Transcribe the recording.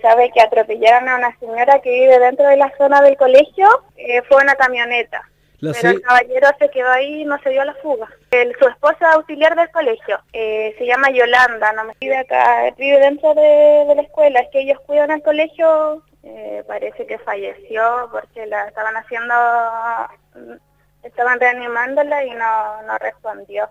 Sabe que atropellaron a una señora que vive dentro de la zona del colegio, eh, fue una camioneta. pero el caballero se quedó ahí y no se dio la fuga. El, su esposa auxiliar del colegio eh, se llama Yolanda, no me vive acá, vive dentro de, de la escuela. Es que ellos cuidan el colegio, eh, parece que falleció porque la estaban haciendo, estaban reanimándola y no, no respondió.